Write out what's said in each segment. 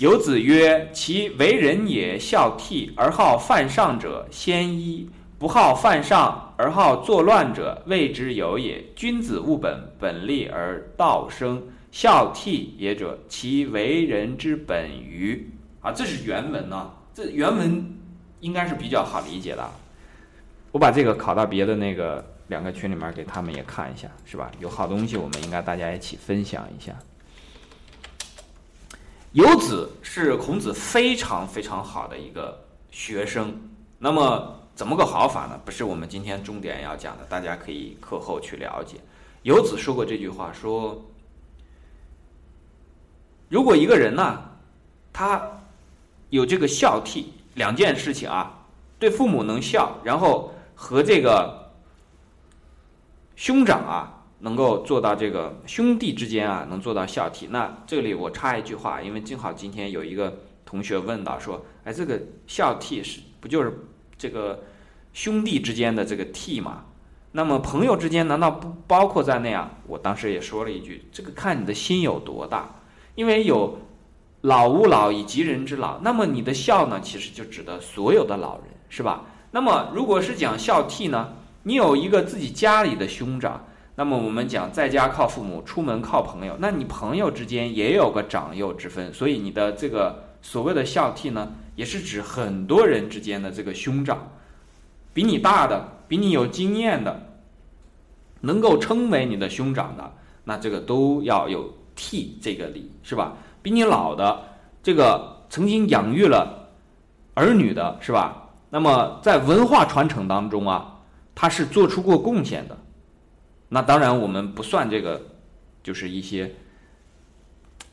有子曰：“其为人也，孝悌而好犯上者，先一；不好犯上而好作乱者，谓之有也。君子务本，本立而道生。孝悌也者，其为人之本于。”啊，这是原文呢。这原文应该是比较好理解的。我把这个拷到别的那个两个群里面给他们也看一下，是吧？有好东西，我们应该大家一起分享一下。游子是孔子非常非常好的一个学生，那么怎么个好法呢？不是我们今天重点要讲的，大家可以课后去了解。游子说过这句话，说：如果一个人呢，他有这个孝悌两件事情啊，对父母能孝，然后和这个兄长啊。能够做到这个兄弟之间啊，能做到孝悌。那这里我插一句话，因为正好今天有一个同学问到说，哎，这个孝悌是不就是这个兄弟之间的这个悌嘛？那么朋友之间难道不包括在内啊？我当时也说了一句，这个看你的心有多大。因为有老吾老以及人之老，那么你的孝呢，其实就指的所有的老人，是吧？那么如果是讲孝悌呢，你有一个自己家里的兄长。那么我们讲，在家靠父母，出门靠朋友。那你朋友之间也有个长幼之分，所以你的这个所谓的孝悌呢，也是指很多人之间的这个兄长，比你大的，比你有经验的，能够称为你的兄长的，那这个都要有悌这个礼，是吧？比你老的，这个曾经养育了儿女的，是吧？那么在文化传承当中啊，他是做出过贡献的。那当然，我们不算这个，就是一些，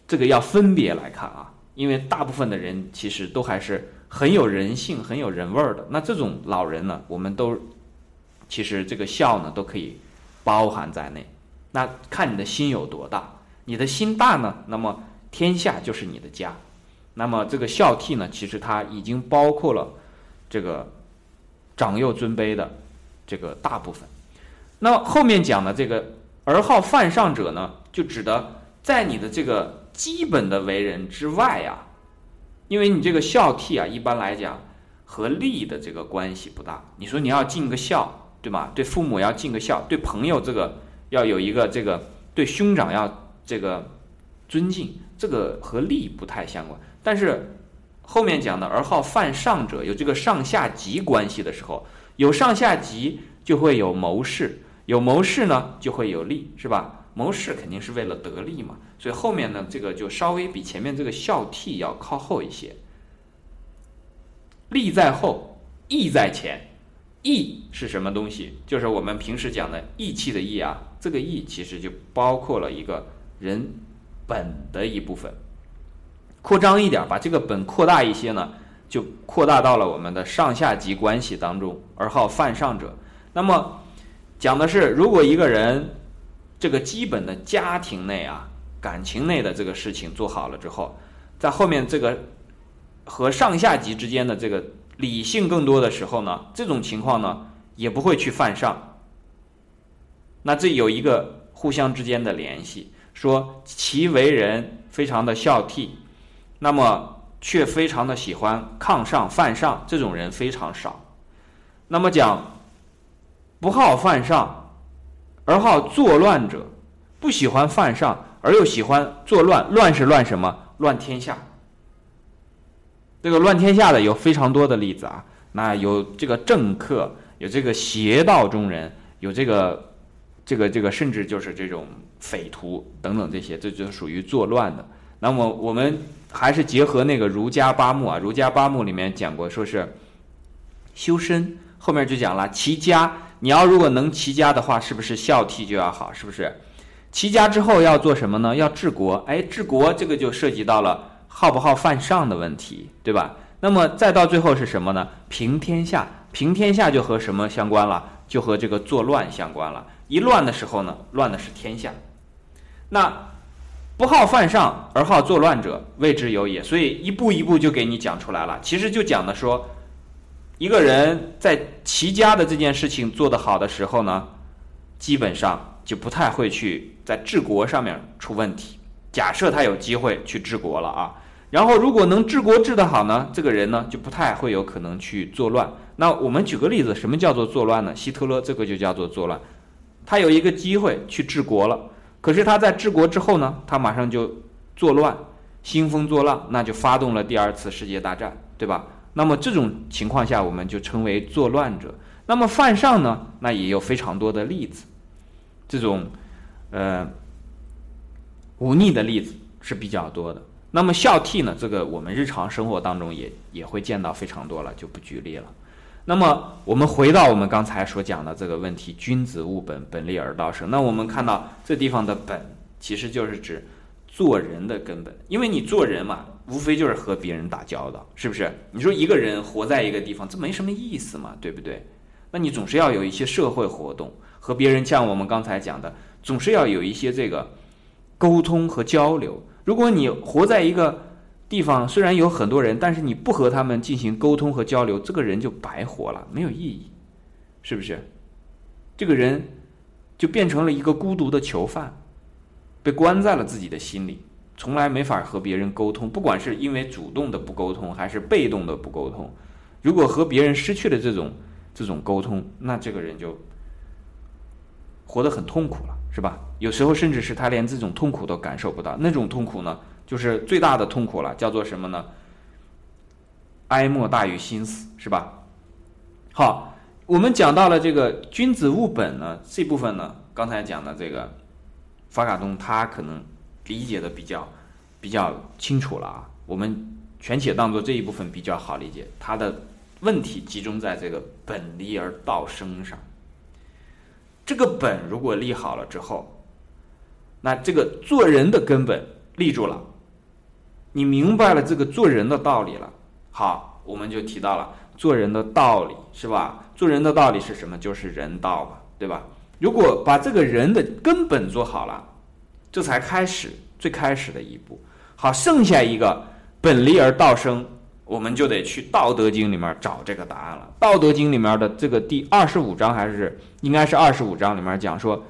这个要分别来看啊，因为大部分的人其实都还是很有人性、很有人味儿的。那这种老人呢，我们都其实这个孝呢都可以包含在内。那看你的心有多大，你的心大呢，那么天下就是你的家。那么这个孝悌呢，其实它已经包括了这个长幼尊卑的这个大部分。那么后面讲的这个“而好犯上者”呢，就指的在你的这个基本的为人之外呀，因为你这个孝悌啊，一般来讲和利的这个关系不大。你说你要尽个孝，对吧？对父母要尽个孝，对朋友这个要有一个这个，对兄长要这个尊敬，这个和利不太相关。但是后面讲的“而好犯上者”，有这个上下级关系的时候，有上下级就会有谋士。有谋士呢，就会有利，是吧？谋士肯定是为了得利嘛，所以后面呢，这个就稍微比前面这个孝悌要靠后一些。利在后，义在前。义是什么东西？就是我们平时讲的义气的义啊。这个义其实就包括了一个人本的一部分。扩张一点，把这个本扩大一些呢，就扩大到了我们的上下级关系当中，而好犯上者。那么。讲的是，如果一个人这个基本的家庭内啊、感情内的这个事情做好了之后，在后面这个和上下级之间的这个理性更多的时候呢，这种情况呢也不会去犯上。那这有一个互相之间的联系，说其为人非常的孝悌，那么却非常的喜欢抗上犯上，这种人非常少。那么讲。不好犯上，而好作乱者，不喜欢犯上而又喜欢作乱。乱是乱什么？乱天下。这个乱天下的有非常多的例子啊。那有这个政客，有这个邪道中人，有这个这个这个，甚至就是这种匪徒等等这些，这就属于作乱的。那么我们还是结合那个儒家八目啊，儒家八目里面讲过，说是修身，后面就讲了齐家。你要如果能齐家的话，是不是孝悌就要好？是不是？齐家之后要做什么呢？要治国。哎，治国这个就涉及到了好不好犯上的问题，对吧？那么再到最后是什么呢？平天下。平天下就和什么相关了？就和这个作乱相关了。一乱的时候呢，乱的是天下。那不好犯上而好作乱者，谓之有也。所以一步一步就给你讲出来了。其实就讲的说。一个人在齐家的这件事情做得好的时候呢，基本上就不太会去在治国上面出问题。假设他有机会去治国了啊，然后如果能治国治得好呢，这个人呢就不太会有可能去作乱。那我们举个例子，什么叫做作乱呢？希特勒这个就叫做作乱。他有一个机会去治国了，可是他在治国之后呢，他马上就作乱，兴风作浪，那就发动了第二次世界大战，对吧？那么这种情况下，我们就称为作乱者。那么犯上呢，那也有非常多的例子，这种呃忤逆的例子是比较多的。那么孝悌呢？这个我们日常生活当中也也会见到非常多了，就不举例了。那么我们回到我们刚才所讲的这个问题：君子务本，本立而道生。那我们看到这地方的本，其实就是指做人的根本。因为你做人嘛，无非就是和别人打交道，是不是？你说一个人活在一个地方，这没什么意思嘛，对不对？那你总是要有一些社会活动，和别人像我们刚才讲的，总是要有一些这个沟通和交流。如果你活在一个地方，虽然有很多人，但是你不和他们进行沟通和交流，这个人就白活了，没有意义，是不是？这个人就变成了一个孤独的囚犯，被关在了自己的心里，从来没法和别人沟通。不管是因为主动的不沟通，还是被动的不沟通，如果和别人失去了这种这种沟通，那这个人就活得很痛苦了。是吧？有时候甚至是他连这种痛苦都感受不到，那种痛苦呢，就是最大的痛苦了，叫做什么呢？哀莫大于心死，是吧？好，我们讲到了这个君子务本呢，这部分呢，刚才讲的这个法卡东他可能理解的比较比较清楚了啊，我们全且当做这一部分比较好理解，他的问题集中在这个本立而道生上。这个本如果立好了之后，那这个做人的根本立住了，你明白了这个做人的道理了。好，我们就提到了做人的道理，是吧？做人的道理是什么？就是人道嘛，对吧？如果把这个人的根本做好了，这才开始最开始的一步。好，剩下一个本立而道生。我们就得去《道德经》里面找这个答案了。《道德经》里面的这个第二十五章还是应该是二十五章里面讲说，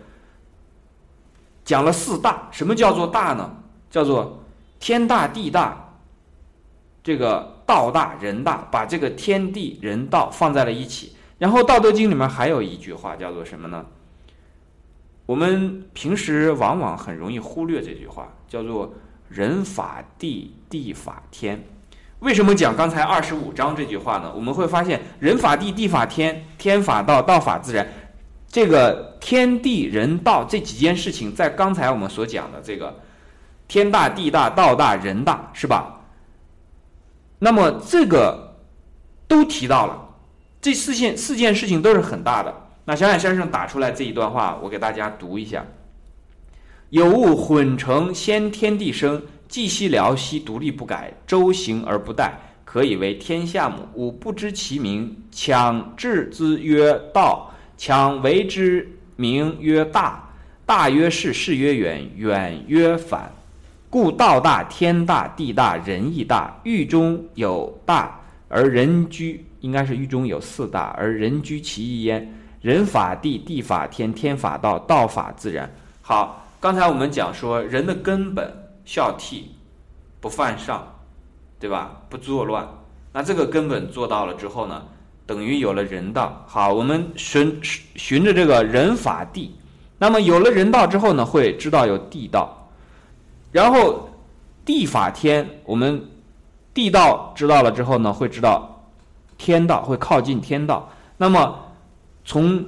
讲了四大。什么叫做大呢？叫做天大地大，这个道大人大，把这个天地人道放在了一起。然后《道德经》里面还有一句话叫做什么呢？我们平时往往很容易忽略这句话，叫做人法地，地法天。为什么讲刚才二十五章这句话呢？我们会发现，人法地，地法天，天法道，道法自然。这个天地人道这几件事情，在刚才我们所讲的这个天大地大道大人大，是吧？那么这个都提到了，这四件四件事情都是很大的。那小海先生打出来这一段话，我给大家读一下：有物混成，先天地生。既兮辽兮，独立不改，周行而不殆，可以为天下母。吾不知其名，强治之曰道，强为之名曰大。大曰是，是曰远，远曰反。故道大，天大，地大，人亦大。狱中有大而人居，应该是狱中有四大而人居其一焉。人法地，地法天，天法道，道法自然。好，刚才我们讲说人的根本。孝悌，不犯上，对吧？不作乱，那这个根本做到了之后呢，等于有了人道。好，我们循循着这个人法地，那么有了人道之后呢，会知道有地道，然后地法天，我们地道知道了之后呢，会知道天道，会靠近天道。那么从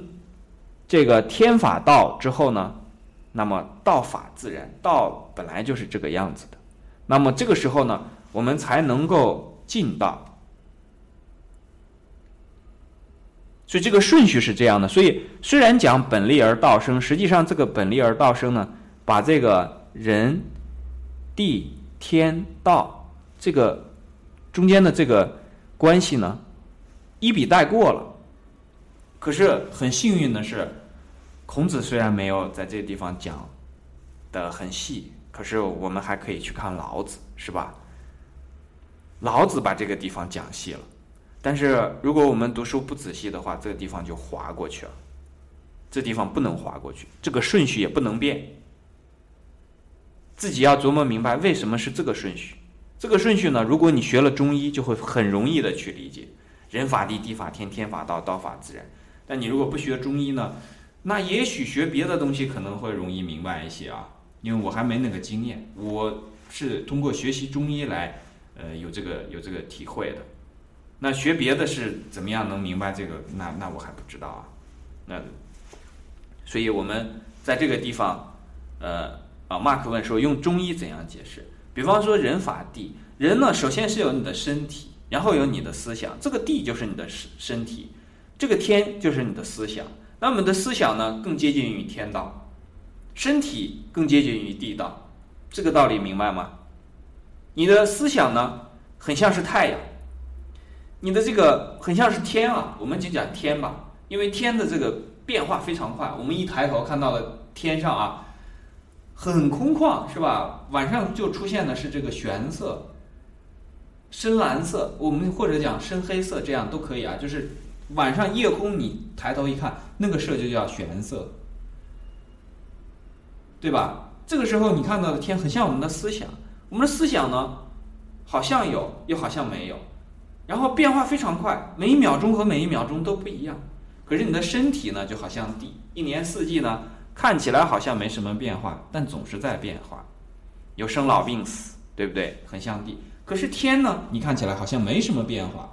这个天法道之后呢？那么道法自然，道本来就是这个样子的。那么这个时候呢，我们才能够进道。所以这个顺序是这样的。所以虽然讲本立而道生，实际上这个本立而道生呢，把这个人、地、天、道这个中间的这个关系呢，一笔带过了。可是很幸运的是。孔子虽然没有在这个地方讲的很细，可是我们还可以去看老子，是吧？老子把这个地方讲细了，但是如果我们读书不仔细的话，这个地方就划过去了。这地方不能划过去，这个顺序也不能变，自己要琢磨明白为什么是这个顺序。这个顺序呢，如果你学了中医，就会很容易的去理解人法地，地法天，天法道，道法自然。但你如果不学中医呢，那也许学别的东西可能会容易明白一些啊，因为我还没那个经验，我是通过学习中医来，呃，有这个有这个体会的。那学别的是怎么样能明白这个？那那我还不知道啊。那，所以我们在这个地方，呃，啊，马克问说用中医怎样解释？比方说人法地，人呢首先是有你的身体，然后有你的思想，这个地就是你的身身体，这个天就是你的思想。那我们的思想呢更接近于天道，身体更接近于地道，这个道理明白吗？你的思想呢很像是太阳。你的这个很像是天啊，我们就讲天吧，因为天的这个变化非常快。我们一抬头看到了天上啊，很空旷，是吧？晚上就出现的是这个玄色、深蓝色，我们或者讲深黑色，这样都可以啊。就是晚上夜空，你抬头一看，那个色就叫玄色，对吧？这个时候你看到的天很像我们的思想，我们的思想呢，好像有，又好像没有。然后变化非常快，每一秒钟和每一秒钟都不一样。可是你的身体呢，就好像地，一年四季呢，看起来好像没什么变化，但总是在变化，有生老病死，对不对？很像地。可是天呢，你看起来好像没什么变化。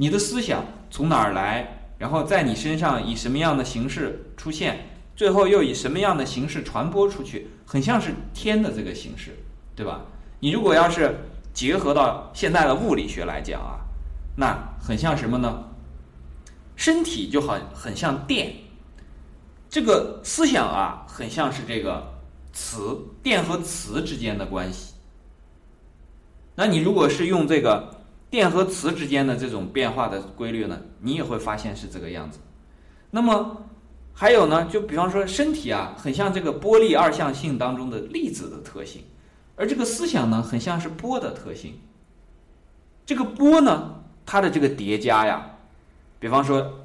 你的思想从哪儿来，然后在你身上以什么样的形式出现，最后又以什么样的形式传播出去，很像是天的这个形式，对吧？你如果要是结合到现在的物理学来讲啊。那很像什么呢？身体就好很像电，这个思想啊，很像是这个磁，电和磁之间的关系。那你如果是用这个电和磁之间的这种变化的规律呢，你也会发现是这个样子。那么还有呢，就比方说身体啊，很像这个波粒二象性当中的粒子的特性，而这个思想呢，很像是波的特性。这个波呢？它的这个叠加呀，比方说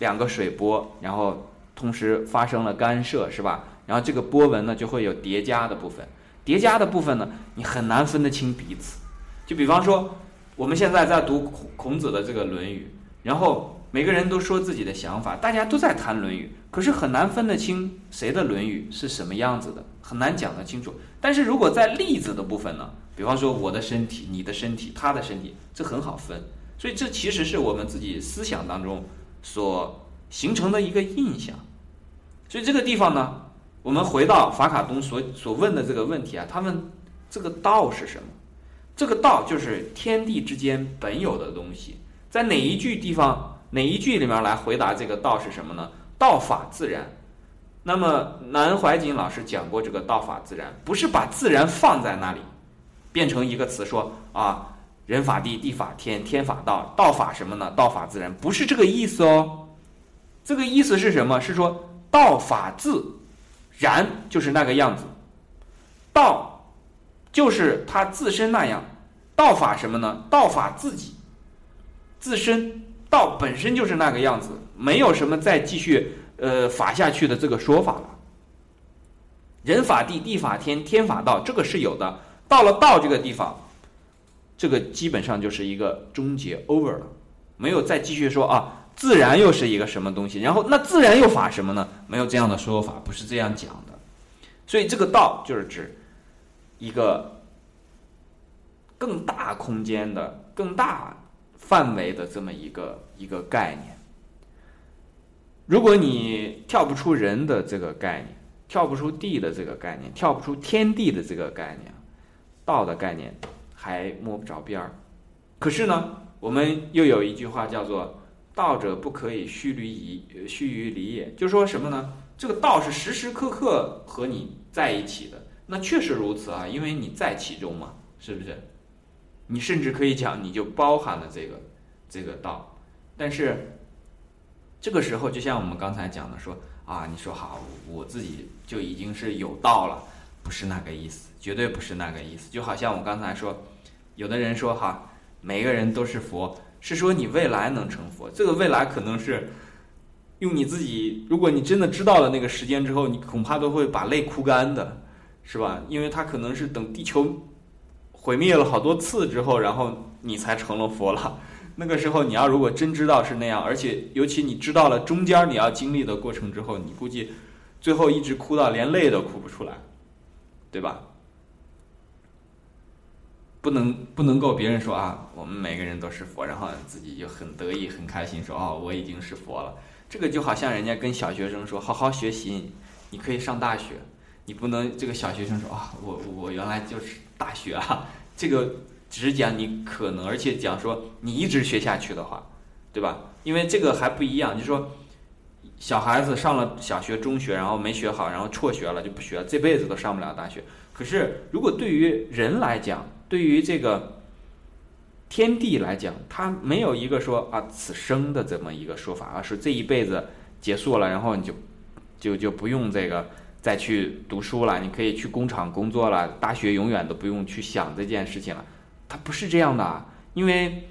两个水波，然后同时发生了干涉，是吧？然后这个波纹呢就会有叠加的部分，叠加的部分呢你很难分得清彼此。就比方说我们现在在读孔孔子的这个《论语》，然后每个人都说自己的想法，大家都在谈《论语》，可是很难分得清谁的《论语》是什么样子的，很难讲得清楚。但是如果在例子的部分呢，比方说我的身体、你的身体、他的身体，这很好分。所以这其实是我们自己思想当中所形成的一个印象。所以这个地方呢，我们回到法卡东所所问的这个问题啊，他问这个道是什么？这个道就是天地之间本有的东西。在哪一句地方哪一句里面来回答这个道是什么呢？道法自然。那么南怀瑾老师讲过这个道法自然，不是把自然放在那里，变成一个词说啊。人法地，地法天，天法道，道法什么呢？道法自然，不是这个意思哦。这个意思是什么？是说道法自然就是那个样子，道就是它自身那样。道法什么呢？道法自己自身，道本身就是那个样子，没有什么再继续呃法下去的这个说法了。人法地，地法天，天法道，这个是有的。到了道这个地方。这个基本上就是一个终结 over 了，没有再继续说啊，自然又是一个什么东西？然后那自然又法什么呢？没有这样的说法，不是这样讲的。所以这个道就是指一个更大空间的、更大范围的这么一个一个概念。如果你跳不出人的这个概念，跳不出地的这个概念，跳不出天地的这个概念，道的概念。还摸不着边儿，可是呢，我们又有一句话叫做“道者不可以虚离矣，虚于离也”，就说什么呢？这个道是时时刻刻和你在一起的，那确实如此啊，因为你在其中嘛，是不是？你甚至可以讲，你就包含了这个这个道。但是这个时候，就像我们刚才讲的，说啊，你说好，我自己就已经是有道了，不是那个意思，绝对不是那个意思，就好像我刚才说。有的人说哈，每个人都是佛，是说你未来能成佛。这个未来可能是用你自己，如果你真的知道了那个时间之后，你恐怕都会把泪哭干的，是吧？因为它可能是等地球毁灭了好多次之后，然后你才成了佛了。那个时候你要如果真知道是那样，而且尤其你知道了中间你要经历的过程之后，你估计最后一直哭到连泪都哭不出来，对吧？不能不能够别人说啊，我们每个人都是佛，然后自己就很得意很开心说哦，我已经是佛了。这个就好像人家跟小学生说好好学习，你可以上大学。你不能这个小学生说啊，我我原来就是大学啊，这个只讲你可能，而且讲说你一直学下去的话，对吧？因为这个还不一样，就说小孩子上了小学、中学，然后没学好，然后辍学了就不学了，这辈子都上不了大学。可是如果对于人来讲，对于这个天地来讲，他没有一个说啊此生的这么一个说法，而是这一辈子结束了，然后你就就就不用这个再去读书了，你可以去工厂工作了，大学永远都不用去想这件事情了。他不是这样的，因为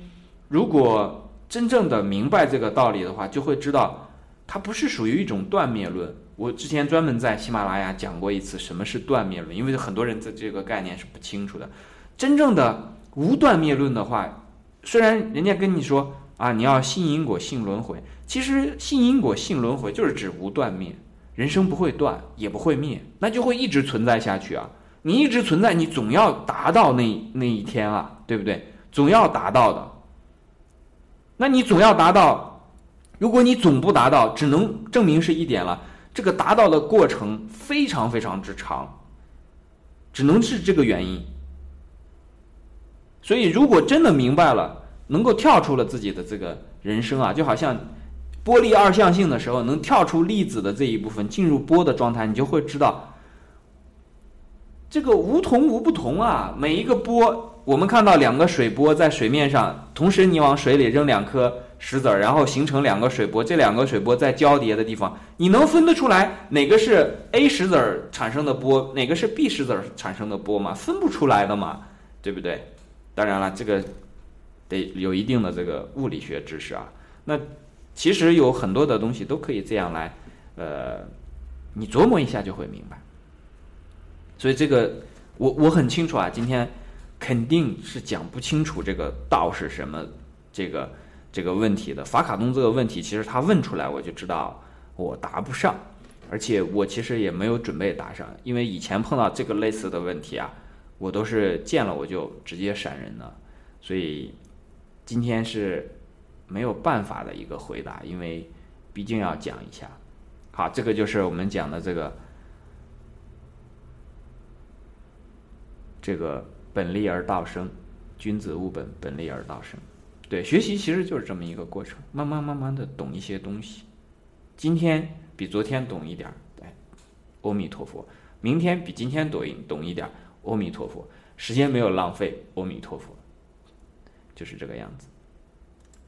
如果真正的明白这个道理的话，就会知道它不是属于一种断灭论。我之前专门在喜马拉雅讲过一次什么是断灭论，因为很多人在这个概念是不清楚的。真正的无断灭论的话，虽然人家跟你说啊，你要信因果、信轮回，其实信因果、信轮回就是指无断灭，人生不会断，也不会灭，那就会一直存在下去啊。你一直存在，你总要达到那那一天啊，对不对？总要达到的。那你总要达到，如果你总不达到，只能证明是一点了，这个达到的过程非常非常之长，只能是这个原因。所以，如果真的明白了，能够跳出了自己的这个人生啊，就好像波粒二象性的时候，能跳出粒子的这一部分，进入波的状态，你就会知道，这个无同无不同啊。每一个波，我们看到两个水波在水面上，同时你往水里扔两颗石子儿，然后形成两个水波，这两个水波在交叠的地方，你能分得出来哪个是 A 石子儿产生的波，哪个是 B 石子儿产生的波吗？分不出来的嘛，对不对？当然了，这个得有一定的这个物理学知识啊。那其实有很多的东西都可以这样来，呃，你琢磨一下就会明白。所以这个我我很清楚啊，今天肯定是讲不清楚这个道是什么这个这个问题的。法卡东这个问题，其实他问出来我就知道我答不上，而且我其实也没有准备答上，因为以前碰到这个类似的问题啊。我都是见了我就直接闪人的，所以今天是没有办法的一个回答，因为毕竟要讲一下。好，这个就是我们讲的这个这个本立而道生，君子务本，本立而道生。对，学习其实就是这么一个过程，慢慢慢慢的懂一些东西。今天比昨天懂一点儿，哎，阿弥陀佛；明天比今天懂一懂一点儿。阿弥陀佛，时间没有浪费。阿弥陀佛，就是这个样子。